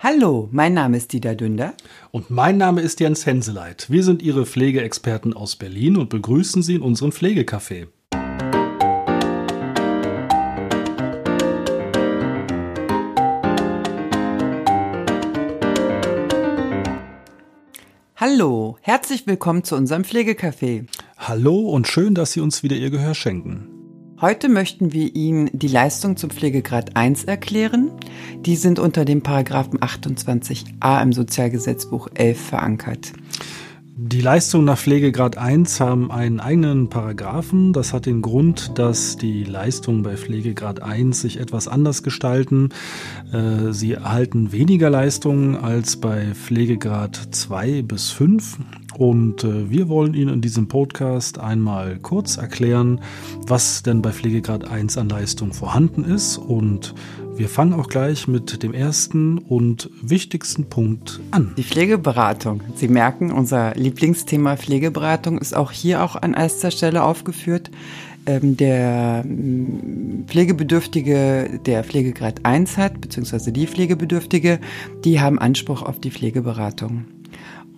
Hallo, mein Name ist Dieter Dünder. Und mein Name ist Jens Henseleit. Wir sind Ihre Pflegeexperten aus Berlin und begrüßen Sie in unserem Pflegecafé. Hallo, herzlich willkommen zu unserem Pflegecafé. Hallo und schön, dass Sie uns wieder Ihr Gehör schenken. Heute möchten wir Ihnen die Leistung zum Pflegegrad 1 erklären. Die sind unter dem Paragraphen 28a im Sozialgesetzbuch 11 verankert. Die Leistungen nach Pflegegrad 1 haben einen eigenen Paragraphen. Das hat den Grund, dass die Leistungen bei Pflegegrad 1 sich etwas anders gestalten. Äh, sie erhalten weniger Leistungen als bei Pflegegrad 2 bis 5. Und äh, wir wollen Ihnen in diesem Podcast einmal kurz erklären, was denn bei Pflegegrad 1 an Leistung vorhanden ist. Und wir fangen auch gleich mit dem ersten und wichtigsten Punkt an. Die Pflegeberatung. Sie merken, unser Lieblingsthema Pflegeberatung ist auch hier auch an erster Stelle aufgeführt. Ähm, der mm, Pflegebedürftige, der Pflegegrad 1 hat, beziehungsweise die Pflegebedürftige, die haben Anspruch auf die Pflegeberatung.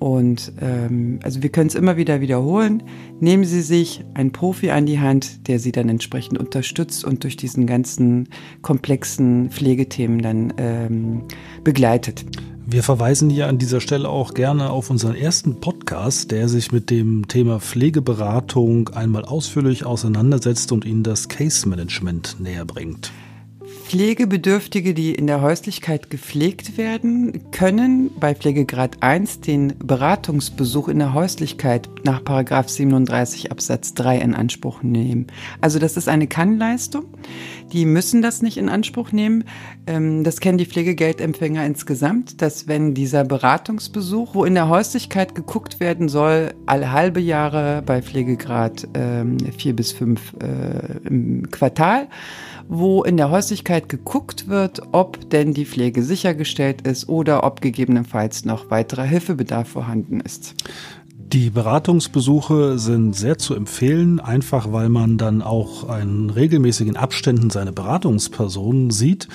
Und ähm, also wir können es immer wieder wiederholen. Nehmen Sie sich einen Profi an die Hand, der Sie dann entsprechend unterstützt und durch diesen ganzen komplexen Pflegethemen dann ähm, begleitet. Wir verweisen hier an dieser Stelle auch gerne auf unseren ersten Podcast, der sich mit dem Thema Pflegeberatung einmal ausführlich auseinandersetzt und Ihnen das Case Management näher bringt. Pflegebedürftige, die in der Häuslichkeit gepflegt werden, können bei Pflegegrad 1 den Beratungsbesuch in der Häuslichkeit nach 37 Absatz 3 in Anspruch nehmen. Also das ist eine Kannleistung. Die müssen das nicht in Anspruch nehmen. Ähm, das kennen die Pflegegeldempfänger insgesamt, dass wenn dieser Beratungsbesuch, wo in der Häuslichkeit geguckt werden soll, alle halbe Jahre bei Pflegegrad 4 ähm, bis 5 äh, im Quartal, wo in der Häuslichkeit geguckt wird, ob denn die Pflege sichergestellt ist oder ob gegebenenfalls noch weiterer Hilfebedarf vorhanden ist. Die Beratungsbesuche sind sehr zu empfehlen, einfach weil man dann auch in regelmäßigen Abständen seine Beratungspersonen sieht.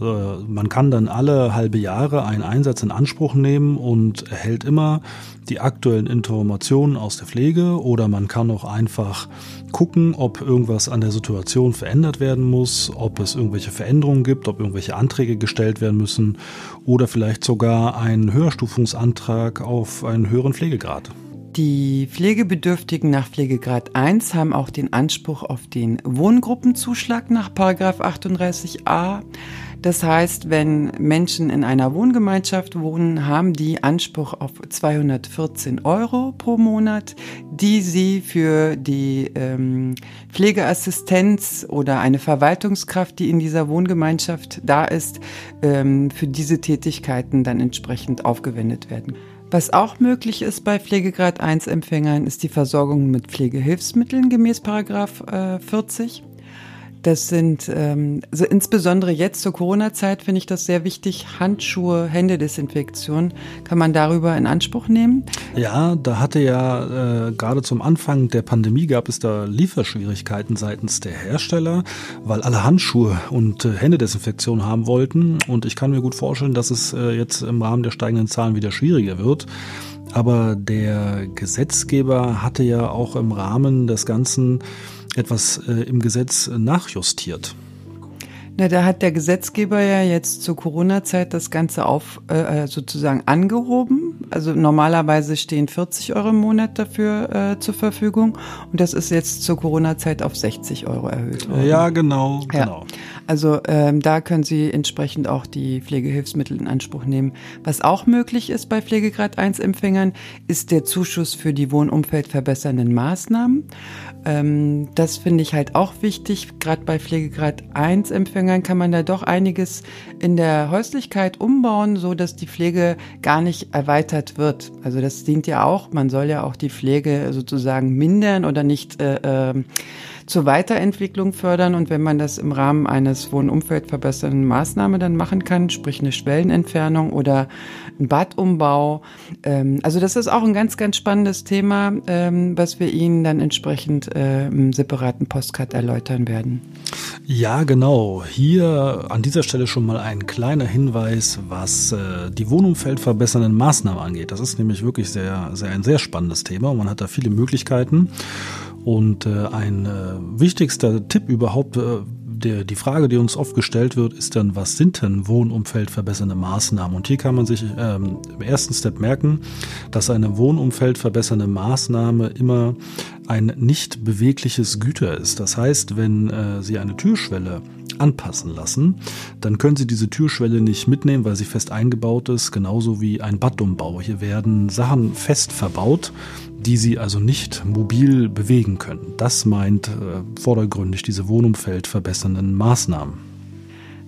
Äh, man kann dann alle halbe Jahre einen Einsatz in Anspruch nehmen und erhält immer die aktuellen Informationen aus der Pflege oder man kann auch einfach gucken, ob irgendwas an der Situation verändert werden muss, ob es irgendwelche Veränderungen gibt, ob irgendwelche Anträge gestellt werden müssen oder vielleicht sogar einen Höherstufungsantrag auf einen höheren Pflegegrad. Die Pflegebedürftigen nach Pflegegrad 1 haben auch den Anspruch auf den Wohngruppenzuschlag nach 38a. Das heißt, wenn Menschen in einer Wohngemeinschaft wohnen, haben die Anspruch auf 214 Euro pro Monat, die sie für die ähm, Pflegeassistenz oder eine Verwaltungskraft, die in dieser Wohngemeinschaft da ist, ähm, für diese Tätigkeiten dann entsprechend aufgewendet werden. Was auch möglich ist bei Pflegegrad 1 Empfängern, ist die Versorgung mit Pflegehilfsmitteln gemäß Paragraph äh, 40. Das sind ähm, also insbesondere jetzt zur Corona-Zeit finde ich das sehr wichtig. Handschuhe, Händedesinfektion kann man darüber in Anspruch nehmen. Ja, da hatte ja äh, gerade zum Anfang der Pandemie gab es da Lieferschwierigkeiten seitens der Hersteller, weil alle Handschuhe und äh, Händedesinfektion haben wollten. Und ich kann mir gut vorstellen, dass es äh, jetzt im Rahmen der steigenden Zahlen wieder schwieriger wird. Aber der Gesetzgeber hatte ja auch im Rahmen des Ganzen etwas äh, im Gesetz nachjustiert. Na, da hat der Gesetzgeber ja jetzt zur Corona-Zeit das Ganze auf äh, sozusagen angehoben. Also normalerweise stehen 40 Euro im Monat dafür äh, zur Verfügung und das ist jetzt zur Corona-Zeit auf 60 Euro erhöht worden. Ja, genau, ja. genau. Also ähm, da können Sie entsprechend auch die Pflegehilfsmittel in Anspruch nehmen. Was auch möglich ist bei Pflegegrad 1 Empfängern, ist der Zuschuss für die wohnumfeldverbessernden Maßnahmen. Ähm, das finde ich halt auch wichtig. Gerade bei Pflegegrad 1 Empfängern kann man da doch einiges in der Häuslichkeit umbauen, so dass die Pflege gar nicht erweitert wird. Also das dient ja auch, man soll ja auch die Pflege sozusagen mindern oder nicht äh, äh, zur Weiterentwicklung fördern. Und wenn man das im Rahmen eines wohnumfeldverbessernden Maßnahme dann machen kann, sprich eine Schwellenentfernung oder ein Badumbau. Ähm, also das ist auch ein ganz, ganz spannendes Thema, ähm, was wir Ihnen dann entsprechend äh, im separaten Postcard erläutern werden. Ja, genau. Hier an dieser Stelle schon mal ein kleiner Hinweis, was äh, die wohnumfeldverbessernden Maßnahmen angeht. Das ist nämlich wirklich sehr, sehr ein sehr spannendes Thema. Man hat da viele Möglichkeiten. Und äh, ein äh, wichtigster Tipp überhaupt, äh, der, die Frage, die uns oft gestellt wird, ist dann, was sind denn Wohnumfeld verbessernde Maßnahmen? Und hier kann man sich ähm, im ersten Step merken, dass eine Wohnumfeld verbessernde Maßnahme immer ein nicht bewegliches Güter ist. Das heißt, wenn äh, Sie eine Türschwelle anpassen lassen, dann können Sie diese Türschwelle nicht mitnehmen, weil sie fest eingebaut ist, genauso wie ein Badumbau. Hier werden Sachen fest verbaut die sie also nicht mobil bewegen können. Das meint äh, vordergründig diese Wohnumfeld verbessernden Maßnahmen.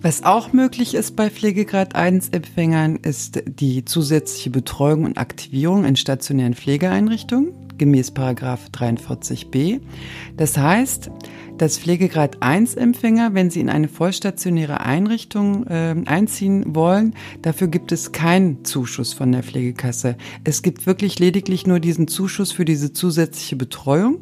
Was auch möglich ist bei Pflegegrad 1 Empfängern ist die zusätzliche Betreuung und Aktivierung in stationären Pflegeeinrichtungen gemäß 43b. Das heißt, dass Pflegegrad 1 Empfänger, wenn sie in eine vollstationäre Einrichtung äh, einziehen wollen, dafür gibt es keinen Zuschuss von der Pflegekasse. Es gibt wirklich lediglich nur diesen Zuschuss für diese zusätzliche Betreuung.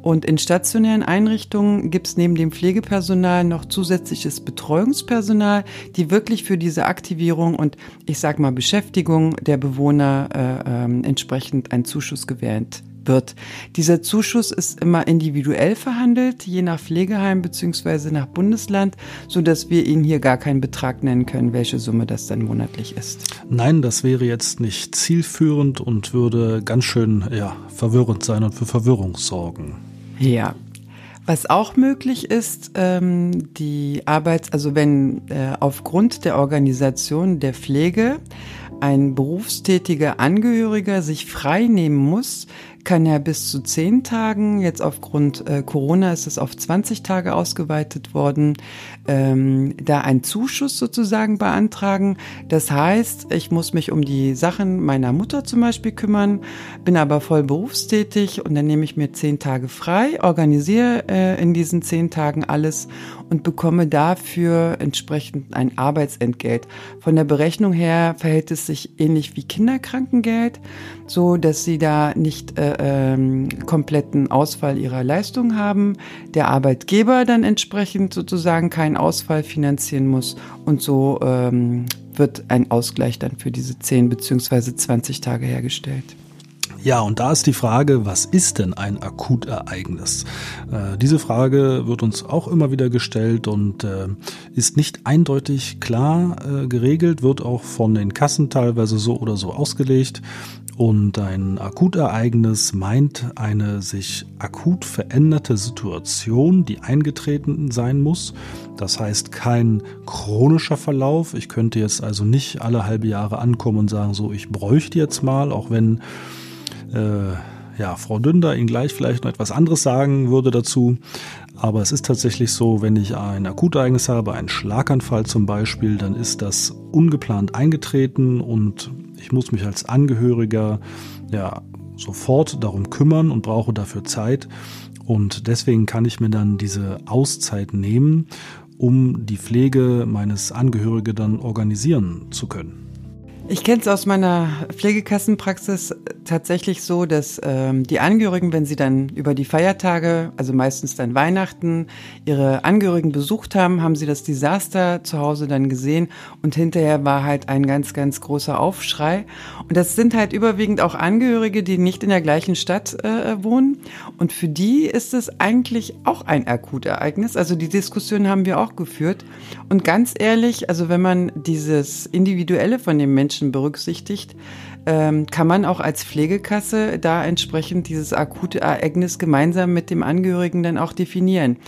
Und in stationären Einrichtungen gibt es neben dem Pflegepersonal noch zusätzliches Betreuungspersonal, die wirklich für diese Aktivierung und ich sag mal Beschäftigung der Bewohner äh, äh, entsprechend einen Zuschuss gewährt wird. Dieser Zuschuss ist immer individuell verhandelt, je nach Pflegeheim beziehungsweise nach Bundesland, so dass wir Ihnen hier gar keinen Betrag nennen können, welche Summe das dann monatlich ist. Nein, das wäre jetzt nicht zielführend und würde ganz schön ja, verwirrend sein und für Verwirrung sorgen. Ja, was auch möglich ist, ähm, die Arbeits-, also wenn äh, aufgrund der Organisation der Pflege ein berufstätiger Angehöriger sich frei nehmen muss, kann er bis zu zehn Tagen, jetzt aufgrund äh, Corona ist es auf 20 Tage ausgeweitet worden, ähm, da einen Zuschuss sozusagen beantragen. Das heißt, ich muss mich um die Sachen meiner Mutter zum Beispiel kümmern, bin aber voll berufstätig und dann nehme ich mir zehn Tage frei, organisiere äh, in diesen zehn Tagen alles und bekomme dafür entsprechend ein Arbeitsentgelt. Von der Berechnung her verhält es sich ähnlich wie Kinderkrankengeld, so dass sie da nicht äh, ähm, kompletten Ausfall ihrer Leistung haben, der Arbeitgeber dann entsprechend sozusagen keinen Ausfall finanzieren muss und so ähm, wird ein Ausgleich dann für diese 10 beziehungsweise 20 Tage hergestellt. Ja, und da ist die Frage, was ist denn ein Akutereignis? Äh, diese Frage wird uns auch immer wieder gestellt und äh, ist nicht eindeutig klar äh, geregelt, wird auch von den Kassen teilweise so oder so ausgelegt. Und ein Akutereignis meint eine sich akut veränderte Situation, die eingetreten sein muss. Das heißt kein chronischer Verlauf. Ich könnte jetzt also nicht alle halbe Jahre ankommen und sagen, so, ich bräuchte jetzt mal, auch wenn ja, Frau Dünder Ihnen gleich vielleicht noch etwas anderes sagen würde dazu. Aber es ist tatsächlich so, wenn ich ein Akutereignis habe, einen Schlaganfall zum Beispiel, dann ist das ungeplant eingetreten und ich muss mich als Angehöriger ja sofort darum kümmern und brauche dafür Zeit. Und deswegen kann ich mir dann diese Auszeit nehmen, um die Pflege meines Angehörigen dann organisieren zu können. Ich kenne es aus meiner Pflegekassenpraxis tatsächlich so, dass ähm, die Angehörigen, wenn sie dann über die Feiertage, also meistens dann Weihnachten, ihre Angehörigen besucht haben, haben sie das Desaster zu Hause dann gesehen und hinterher war halt ein ganz, ganz großer Aufschrei. Und das sind halt überwiegend auch Angehörige, die nicht in der gleichen Stadt äh, wohnen. Und für die ist es eigentlich auch ein Akutereignis. Also die Diskussion haben wir auch geführt. Und ganz ehrlich, also wenn man dieses Individuelle von dem Menschen Menschen berücksichtigt, ähm, kann man auch als Pflegekasse da entsprechend dieses akute Ereignis gemeinsam mit dem Angehörigen dann auch definieren.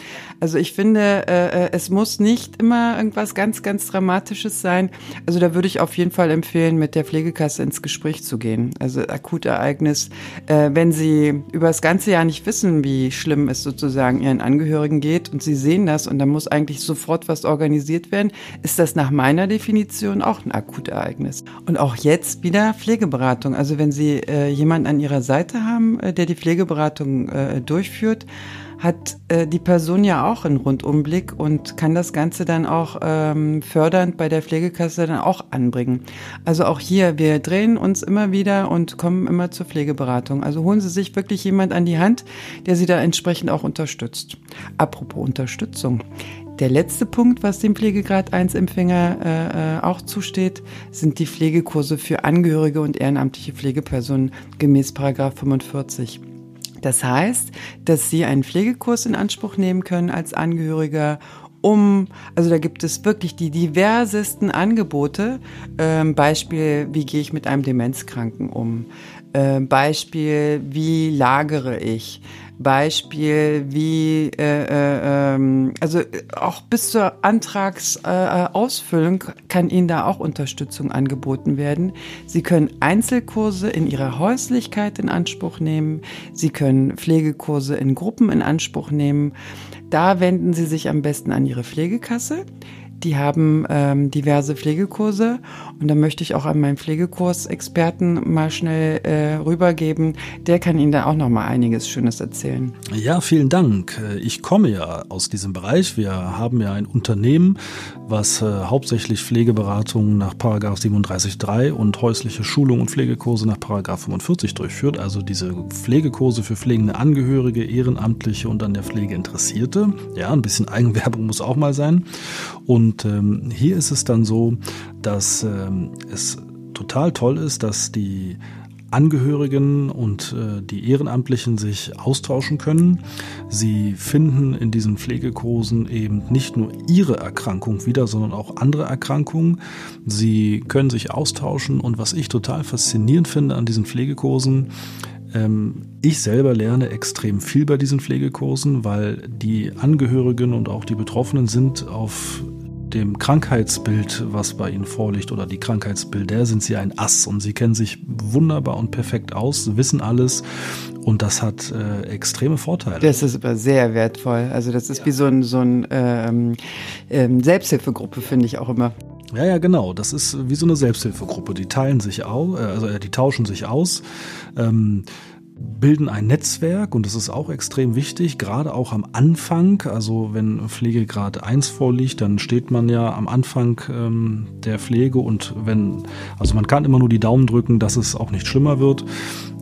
Also ich finde, äh, äh, es muss nicht immer irgendwas ganz, ganz Dramatisches sein. Also da würde ich auf jeden Fall empfehlen, mit der Pflegekasse ins Gespräch zu gehen. Also Akutereignis, äh, wenn Sie über das ganze Jahr nicht wissen, wie schlimm es sozusagen Ihren Angehörigen geht und Sie sehen das und da muss eigentlich sofort was organisiert werden, ist das nach meiner Definition auch ein Akutereignis. Und auch jetzt wieder Pflege Pflegeberatung. Also wenn Sie äh, jemanden an Ihrer Seite haben, äh, der die Pflegeberatung äh, durchführt, hat äh, die Person ja auch einen Rundumblick und kann das Ganze dann auch ähm, fördernd bei der Pflegekasse dann auch anbringen. Also auch hier, wir drehen uns immer wieder und kommen immer zur Pflegeberatung. Also holen Sie sich wirklich jemand an die Hand, der Sie da entsprechend auch unterstützt. Apropos Unterstützung. Der letzte Punkt, was dem Pflegegrad 1 Empfänger äh, äh, auch zusteht, sind die Pflegekurse für Angehörige und ehrenamtliche Pflegepersonen gemäß Paragraph 45. Das heißt, dass Sie einen Pflegekurs in Anspruch nehmen können als Angehöriger um, also da gibt es wirklich die diversesten Angebote. Ähm, Beispiel, wie gehe ich mit einem Demenzkranken um? Ähm, Beispiel, wie lagere ich? Beispiel wie, äh, äh, ähm, also auch bis zur Antragsausfüllung äh, kann Ihnen da auch Unterstützung angeboten werden. Sie können Einzelkurse in Ihrer Häuslichkeit in Anspruch nehmen. Sie können Pflegekurse in Gruppen in Anspruch nehmen. Da wenden Sie sich am besten an Ihre Pflegekasse. Die haben ähm, diverse Pflegekurse und da möchte ich auch an meinen Pflegekursexperten mal schnell äh, rübergeben. Der kann Ihnen da auch noch mal einiges Schönes erzählen. Ja, vielen Dank. Ich komme ja aus diesem Bereich. Wir haben ja ein Unternehmen, was äh, hauptsächlich Pflegeberatungen nach Paragraph 37.3 und häusliche Schulung und Pflegekurse nach Paragraph 45 durchführt. Also diese Pflegekurse für pflegende Angehörige, Ehrenamtliche und an der Pflege Interessierte. Ja, ein bisschen Eigenwerbung muss auch mal sein. Und ähm, hier ist es dann so, dass ähm, es total toll ist, dass die Angehörigen und äh, die Ehrenamtlichen sich austauschen können. Sie finden in diesen Pflegekursen eben nicht nur ihre Erkrankung wieder, sondern auch andere Erkrankungen. Sie können sich austauschen und was ich total faszinierend finde an diesen Pflegekursen, ähm, ich selber lerne extrem viel bei diesen Pflegekursen, weil die Angehörigen und auch die Betroffenen sind auf dem Krankheitsbild, was bei Ihnen vorliegt, oder die Krankheitsbilder, sind Sie ein Ass und Sie kennen sich wunderbar und perfekt aus, wissen alles und das hat äh, extreme Vorteile. Das ist aber sehr wertvoll. Also das ist ja. wie so ein, so ein ähm, ähm, Selbsthilfegruppe, finde ich auch immer. Ja, ja, genau. Das ist wie so eine Selbsthilfegruppe. Die teilen sich aus, äh, also äh, die tauschen sich aus. Ähm, bilden ein Netzwerk und das ist auch extrem wichtig, gerade auch am Anfang. Also wenn Pflegegrad 1 vorliegt, dann steht man ja am Anfang ähm, der Pflege und wenn, also man kann immer nur die Daumen drücken, dass es auch nicht schlimmer wird,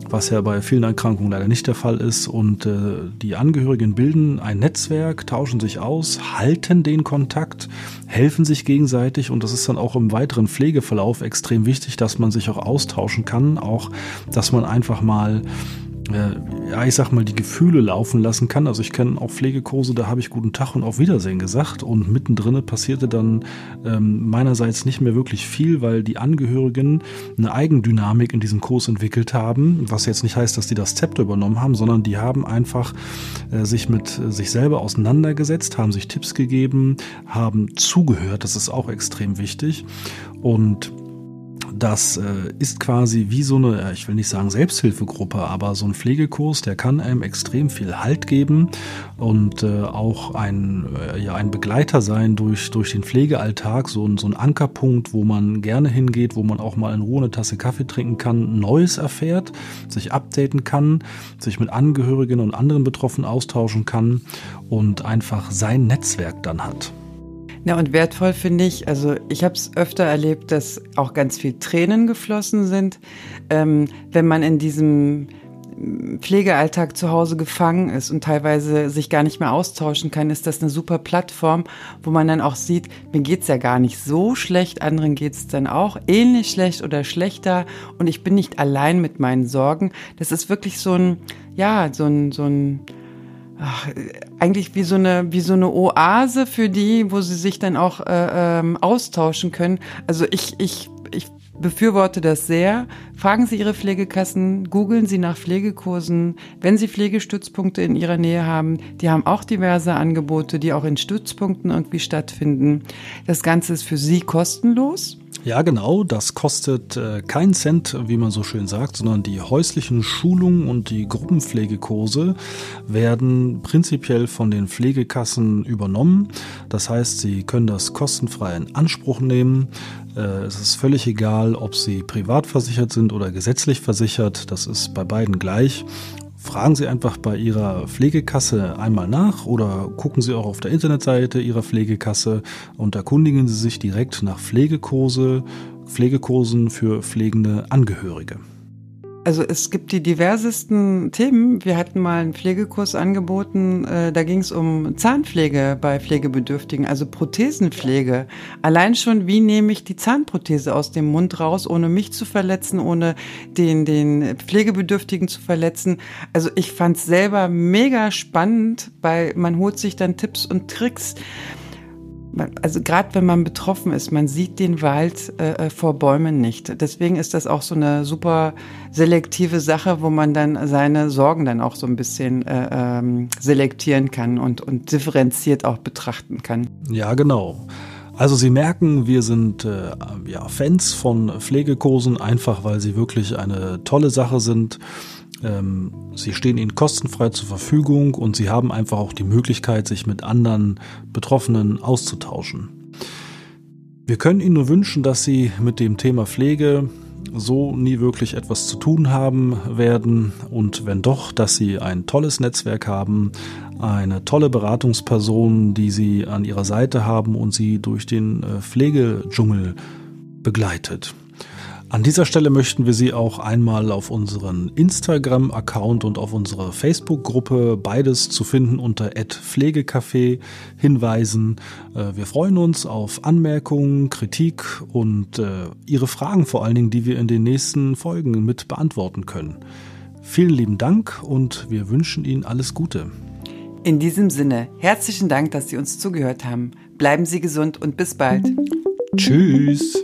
was ja bei vielen Erkrankungen leider nicht der Fall ist. Und äh, die Angehörigen bilden ein Netzwerk, tauschen sich aus, halten den Kontakt, helfen sich gegenseitig und das ist dann auch im weiteren Pflegeverlauf extrem wichtig, dass man sich auch austauschen kann, auch dass man einfach mal äh, ja, ich sag mal, die Gefühle laufen lassen kann. Also ich kenne auch Pflegekurse, da habe ich guten Tag und auf Wiedersehen gesagt. Und mittendrin passierte dann ähm, meinerseits nicht mehr wirklich viel, weil die Angehörigen eine Eigendynamik in diesem Kurs entwickelt haben, was jetzt nicht heißt, dass die das Zepter übernommen haben, sondern die haben einfach äh, sich mit äh, sich selber auseinandergesetzt, haben sich Tipps gegeben, haben zugehört, das ist auch extrem wichtig. Und das äh, ist quasi wie so eine, ich will nicht sagen Selbsthilfegruppe, aber so ein Pflegekurs, der kann einem extrem viel Halt geben und äh, auch ein, äh, ja, ein Begleiter sein durch, durch den Pflegealltag, so ein, so ein Ankerpunkt, wo man gerne hingeht, wo man auch mal in Ruhe eine Tasse Kaffee trinken kann, Neues erfährt, sich updaten kann, sich mit Angehörigen und anderen Betroffenen austauschen kann und einfach sein Netzwerk dann hat. Ja, und wertvoll finde ich, also ich habe es öfter erlebt, dass auch ganz viel Tränen geflossen sind, ähm, wenn man in diesem Pflegealltag zu Hause gefangen ist und teilweise sich gar nicht mehr austauschen kann, ist das eine super Plattform, wo man dann auch sieht, mir geht's ja gar nicht so schlecht, anderen geht's dann auch ähnlich schlecht oder schlechter und ich bin nicht allein mit meinen Sorgen. Das ist wirklich so ein, ja, so ein, so ein ach, eigentlich wie so eine wie so eine Oase für die, wo sie sich dann auch äh, ähm, austauschen können. Also ich ich ich befürworte das sehr. Fragen Sie Ihre Pflegekassen, googeln Sie nach Pflegekursen. Wenn Sie Pflegestützpunkte in Ihrer Nähe haben, die haben auch diverse Angebote, die auch in Stützpunkten irgendwie stattfinden. Das Ganze ist für Sie kostenlos. Ja, genau. Das kostet äh, keinen Cent, wie man so schön sagt, sondern die häuslichen Schulungen und die Gruppenpflegekurse werden prinzipiell von den Pflegekassen übernommen. Das heißt, Sie können das kostenfrei in Anspruch nehmen. Äh, es ist völlig egal, ob Sie privat versichert sind oder gesetzlich versichert. Das ist bei beiden gleich. Fragen Sie einfach bei Ihrer Pflegekasse einmal nach oder gucken Sie auch auf der Internetseite Ihrer Pflegekasse und erkundigen Sie sich direkt nach Pflegekurse, Pflegekursen für pflegende Angehörige. Also es gibt die diversesten Themen. Wir hatten mal einen Pflegekurs angeboten, äh, da ging es um Zahnpflege bei Pflegebedürftigen, also Prothesenpflege. Allein schon, wie nehme ich die Zahnprothese aus dem Mund raus, ohne mich zu verletzen, ohne den, den Pflegebedürftigen zu verletzen. Also ich fand es selber mega spannend, weil man holt sich dann Tipps und Tricks also gerade wenn man betroffen ist, man sieht den Wald äh, äh, vor Bäumen nicht. Deswegen ist das auch so eine super selektive Sache, wo man dann seine Sorgen dann auch so ein bisschen äh, ähm, selektieren kann und, und differenziert auch betrachten kann. Ja, genau. Also Sie merken, wir sind äh, ja, Fans von Pflegekursen, einfach weil sie wirklich eine tolle Sache sind. Ähm, sie stehen ihnen kostenfrei zur Verfügung und sie haben einfach auch die Möglichkeit, sich mit anderen Betroffenen auszutauschen. Wir können Ihnen nur wünschen, dass Sie mit dem Thema Pflege so nie wirklich etwas zu tun haben werden und wenn doch, dass Sie ein tolles Netzwerk haben, eine tolle Beratungsperson, die Sie an Ihrer Seite haben und Sie durch den äh, Pflegedschungel begleitet. An dieser Stelle möchten wir Sie auch einmal auf unseren Instagram-Account und auf unsere Facebook-Gruppe, beides zu finden unter @pflegecafé hinweisen. Äh, wir freuen uns auf Anmerkungen, Kritik und äh, Ihre Fragen vor allen Dingen, die wir in den nächsten Folgen mit beantworten können. Vielen lieben Dank und wir wünschen Ihnen alles Gute. In diesem Sinne, herzlichen Dank, dass Sie uns zugehört haben. Bleiben Sie gesund und bis bald. Tschüss.